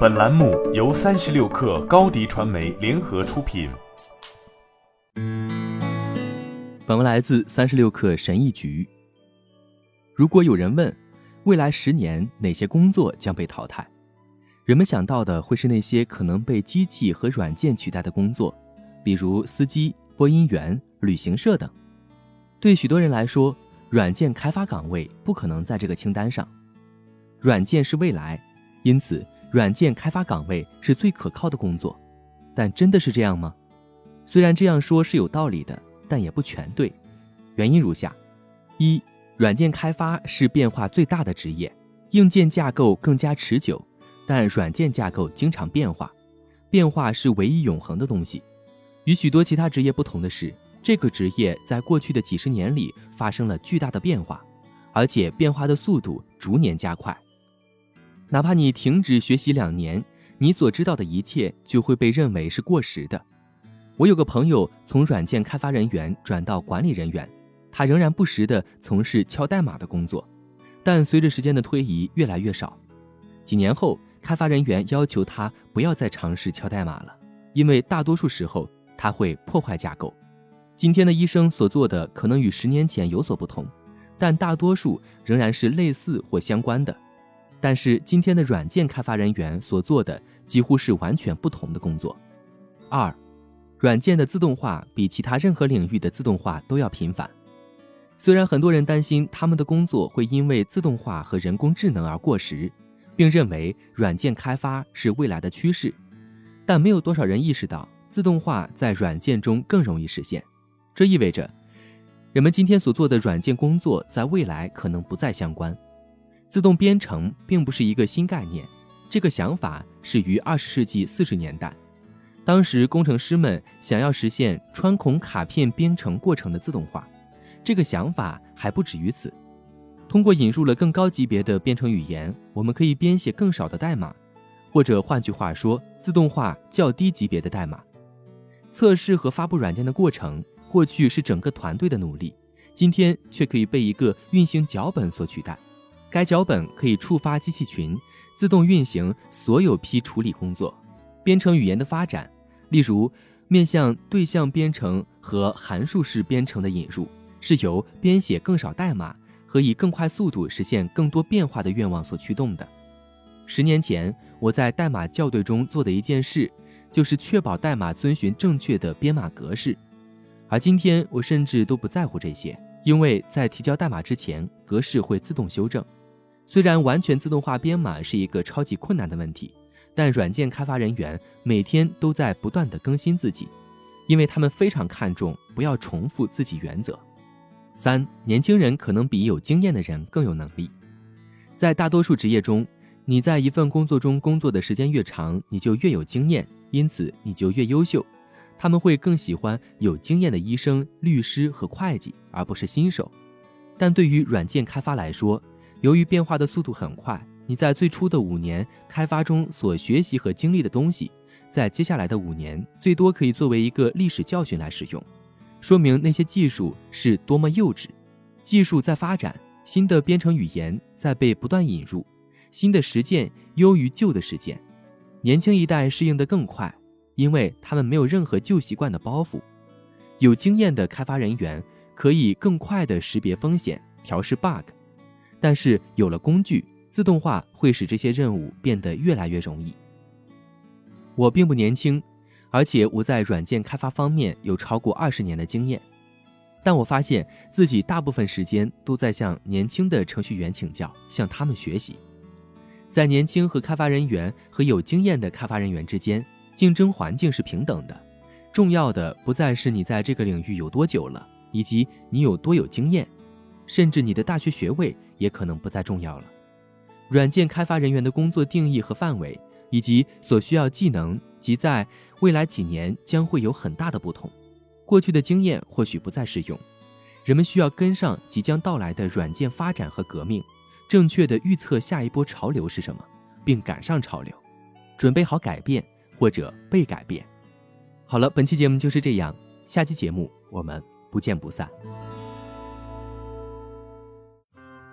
本栏目由三十六氪高低传媒联合出品。本文来自三十六氪神译局。如果有人问，未来十年哪些工作将被淘汰，人们想到的会是那些可能被机器和软件取代的工作，比如司机、播音员、旅行社等。对许多人来说，软件开发岗位不可能在这个清单上。软件是未来，因此软件开发岗位是最可靠的工作。但真的是这样吗？虽然这样说是有道理的，但也不全对。原因如下：一、软件开发是变化最大的职业，硬件架构更加持久，但软件架构经常变化，变化是唯一永恒的东西。与许多其他职业不同的是。这个职业在过去的几十年里发生了巨大的变化，而且变化的速度逐年加快。哪怕你停止学习两年，你所知道的一切就会被认为是过时的。我有个朋友从软件开发人员转到管理人员，他仍然不时地从事敲代码的工作，但随着时间的推移越来越少。几年后，开发人员要求他不要再尝试敲代码了，因为大多数时候他会破坏架构。今天的医生所做的可能与十年前有所不同，但大多数仍然是类似或相关的。但是今天的软件开发人员所做的几乎是完全不同的工作。二，软件的自动化比其他任何领域的自动化都要频繁。虽然很多人担心他们的工作会因为自动化和人工智能而过时，并认为软件开发是未来的趋势，但没有多少人意识到自动化在软件中更容易实现。这意味着，人们今天所做的软件工作在未来可能不再相关。自动编程并不是一个新概念，这个想法始于二十世纪四十年代，当时工程师们想要实现穿孔卡片编程过程的自动化。这个想法还不止于此，通过引入了更高级别的编程语言，我们可以编写更少的代码，或者换句话说，自动化较低级别的代码。测试和发布软件的过程。过去是整个团队的努力，今天却可以被一个运行脚本所取代。该脚本可以触发机器群，自动运行所有批处理工作。编程语言的发展，例如面向对象编程和函数式编程的引入，是由编写更少代码和以更快速度实现更多变化的愿望所驱动的。十年前，我在代码校对中做的一件事，就是确保代码遵循正确的编码格式。而今天，我甚至都不在乎这些，因为在提交代码之前，格式会自动修正。虽然完全自动化编码是一个超级困难的问题，但软件开发人员每天都在不断地更新自己，因为他们非常看重不要重复自己原则。三，年轻人可能比有经验的人更有能力。在大多数职业中，你在一份工作中工作的时间越长，你就越有经验，因此你就越优秀。他们会更喜欢有经验的医生、律师和会计，而不是新手。但对于软件开发来说，由于变化的速度很快，你在最初的五年开发中所学习和经历的东西，在接下来的五年最多可以作为一个历史教训来使用，说明那些技术是多么幼稚。技术在发展，新的编程语言在被不断引入，新的实践优于旧的实践，年轻一代适应得更快。因为他们没有任何旧习惯的包袱，有经验的开发人员可以更快地识别风险、调试 bug，但是有了工具，自动化会使这些任务变得越来越容易。我并不年轻，而且我在软件开发方面有超过二十年的经验，但我发现自己大部分时间都在向年轻的程序员请教，向他们学习。在年轻和开发人员和有经验的开发人员之间。竞争环境是平等的，重要的不再是你在这个领域有多久了，以及你有多有经验，甚至你的大学学位也可能不再重要了。软件开发人员的工作定义和范围，以及所需要技能，及在未来几年将会有很大的不同。过去的经验或许不再适用，人们需要跟上即将到来的软件发展和革命，正确的预测下一波潮流是什么，并赶上潮流，准备好改变。或者被改变。好了，本期节目就是这样，下期节目我们不见不散。